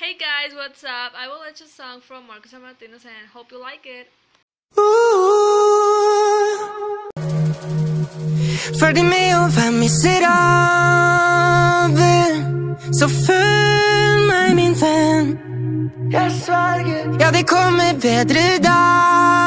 Hey guys, what's up? I will let you a song from Marcos and Martinez and hope you like it. Följ med och vær miserabel Så följ meg, min vän. Jag sverger Ja, det kommer bedre dag